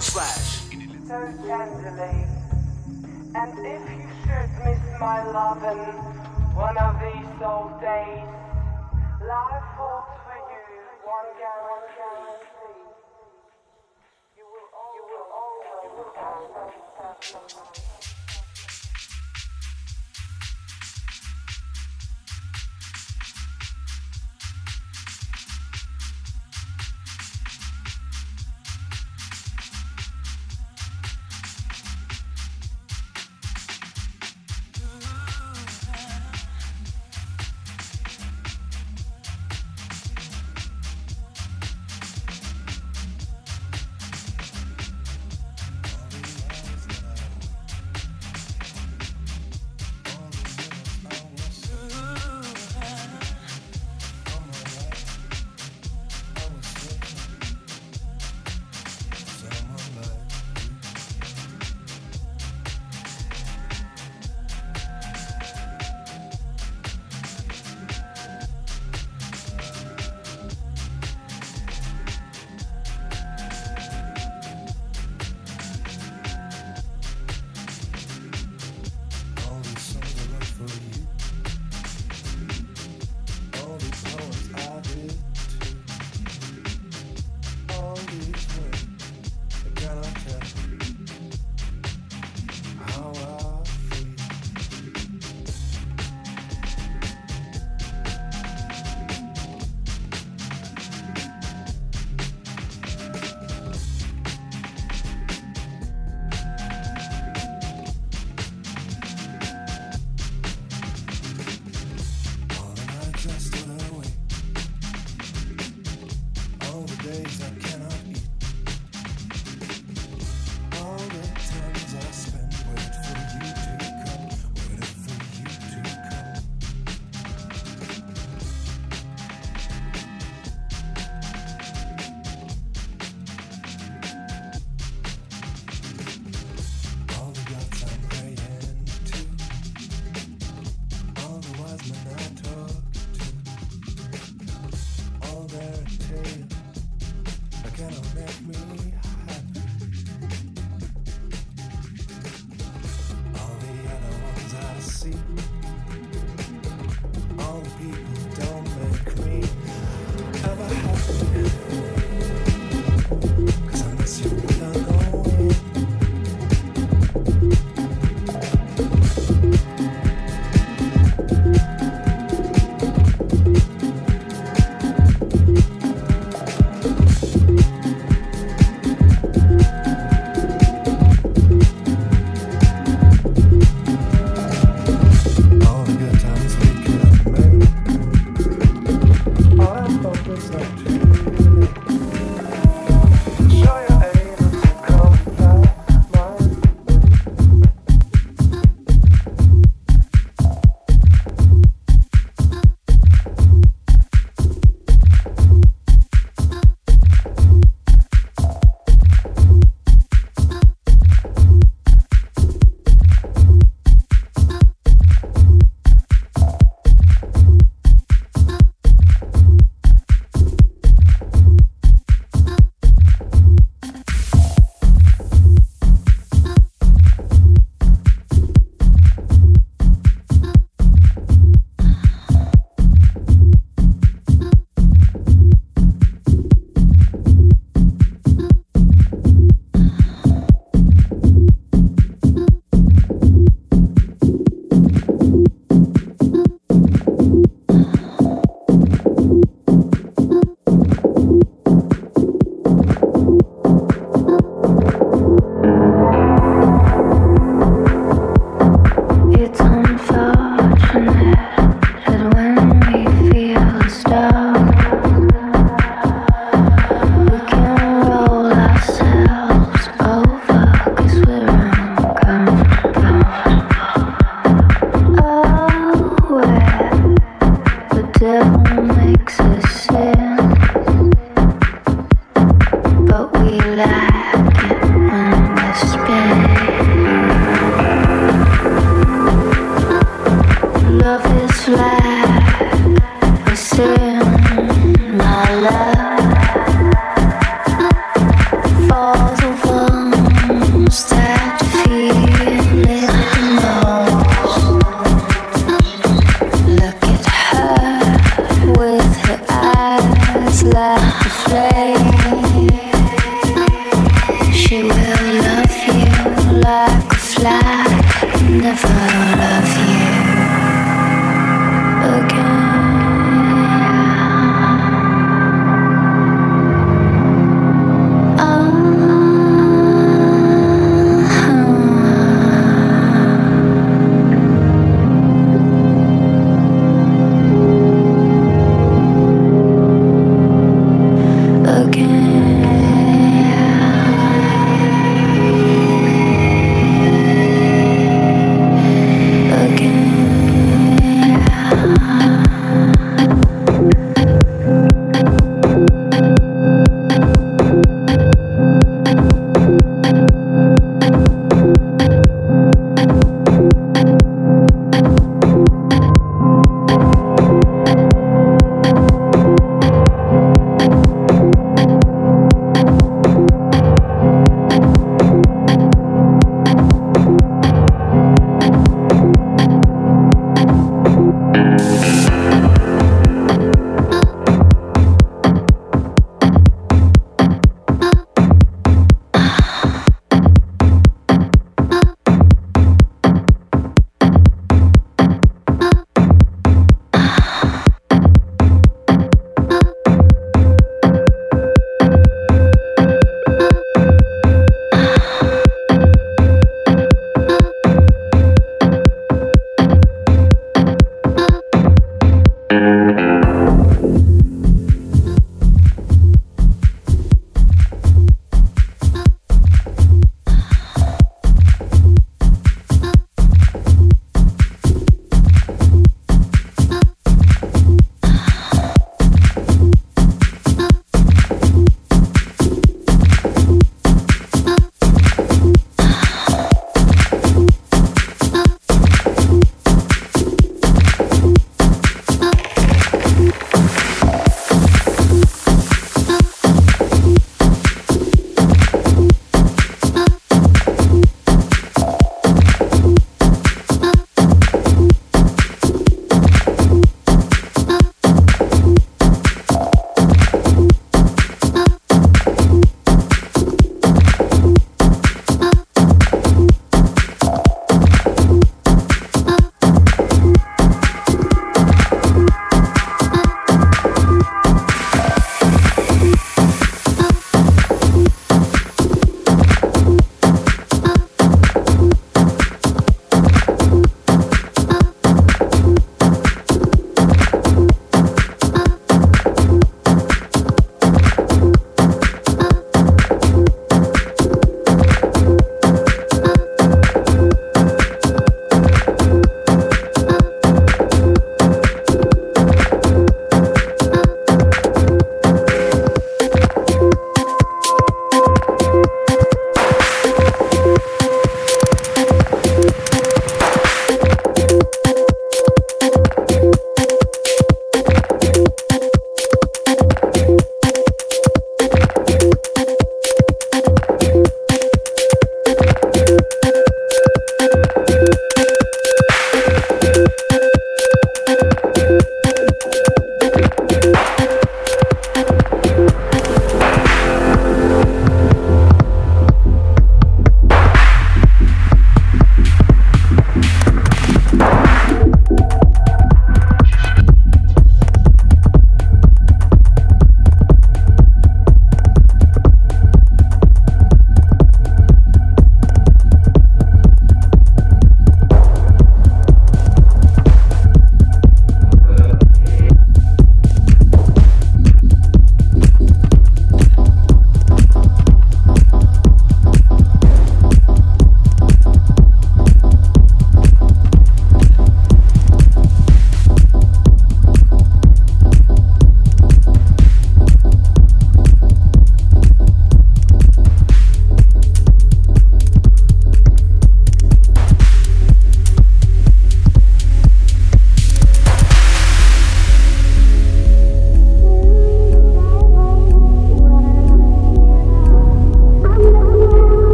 slash. So tenderly. And if you should miss my lovin' one of these old days, life holds for you one guarantee. You will always, you will always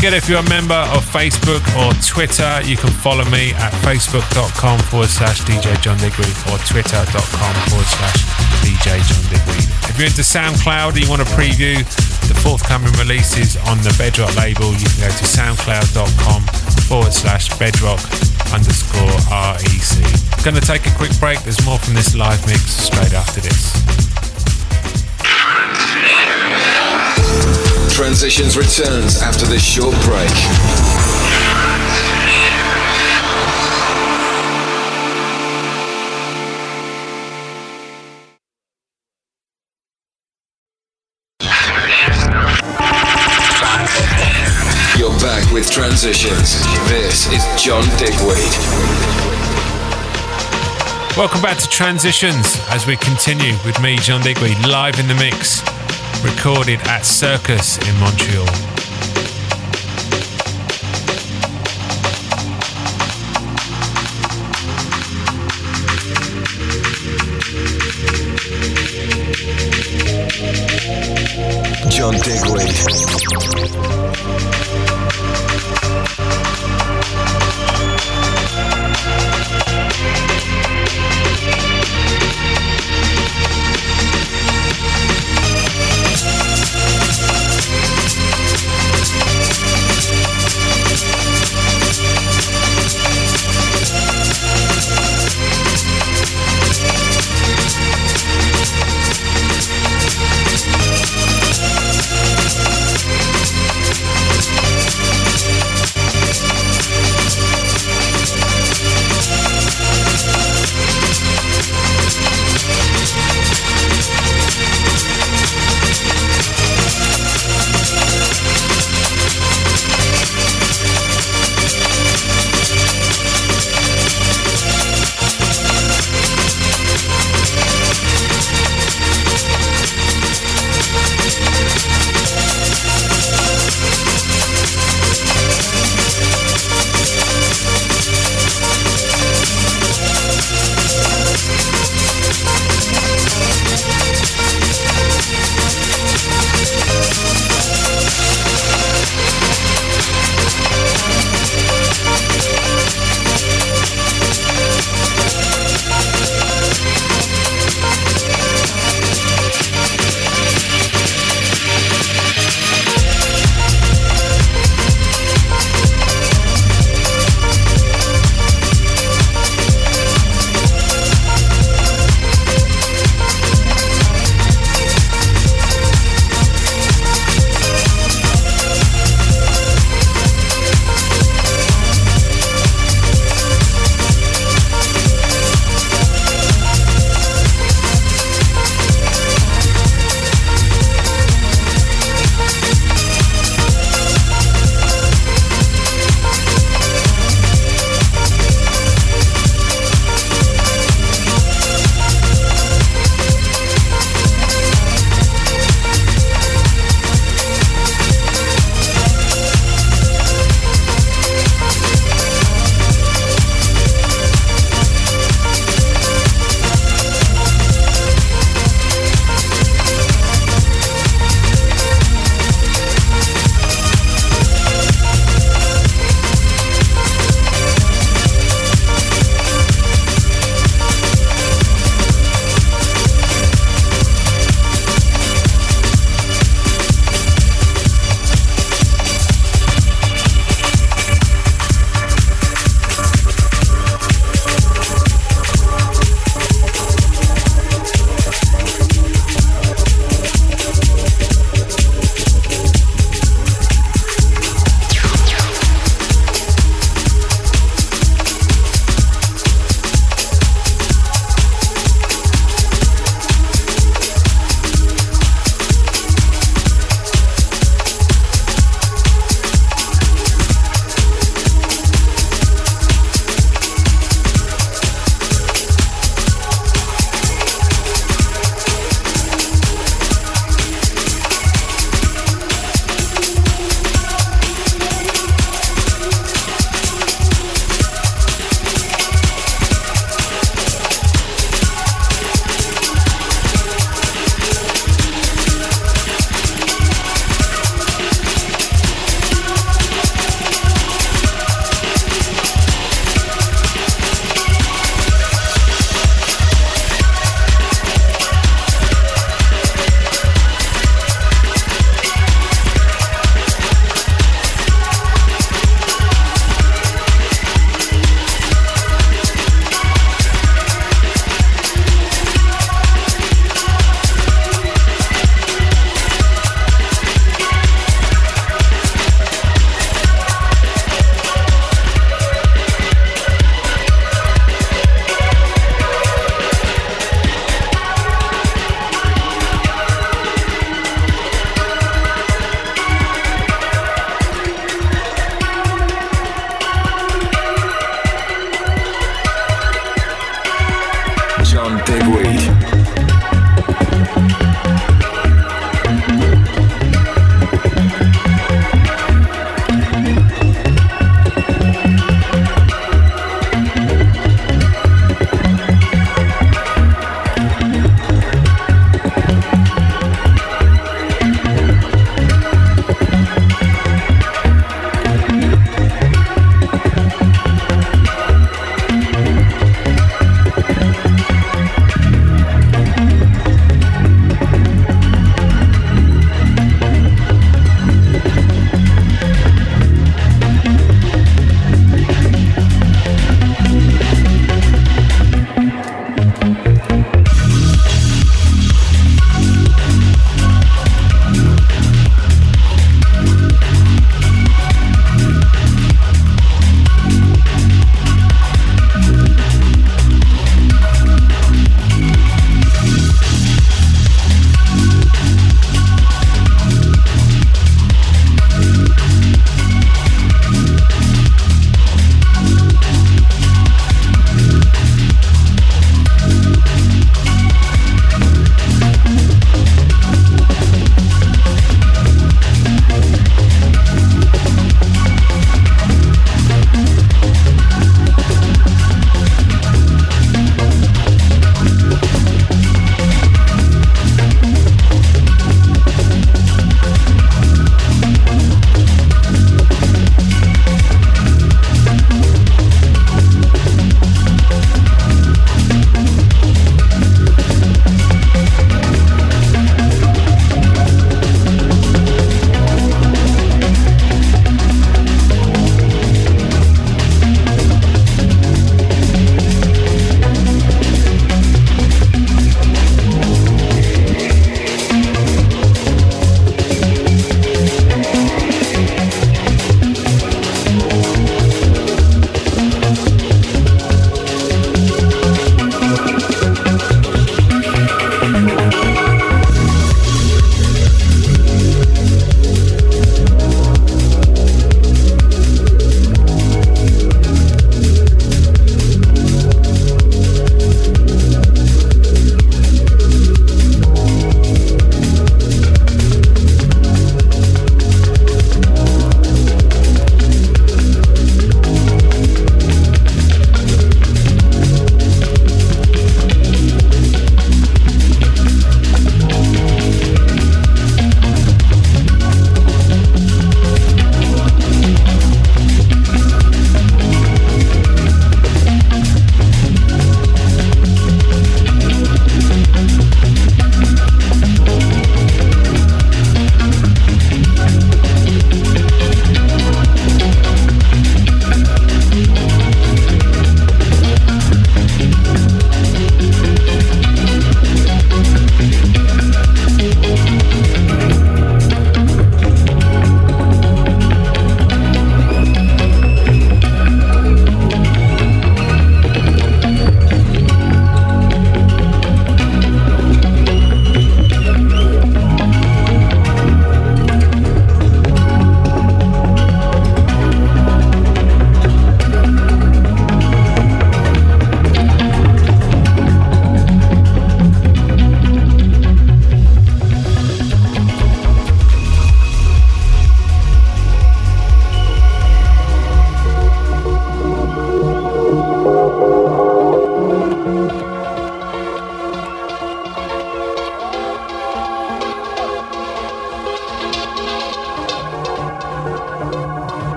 forget if you're a member of Facebook or Twitter, you can follow me at facebook.com forward slash DJ John Digweed or twitter.com forward slash DJ John Digweed. If you're into SoundCloud and you want to preview the forthcoming releases on the Bedrock label, you can go to soundcloud.com forward slash bedrock underscore REC. Gonna take a quick break. There's more from this live mix straight after this. Transitions returns after this short break. You're back with Transitions. This is John Digweed. Welcome back to Transitions as we continue with me, John Digweed, live in the mix recorded at Circus in Montreal.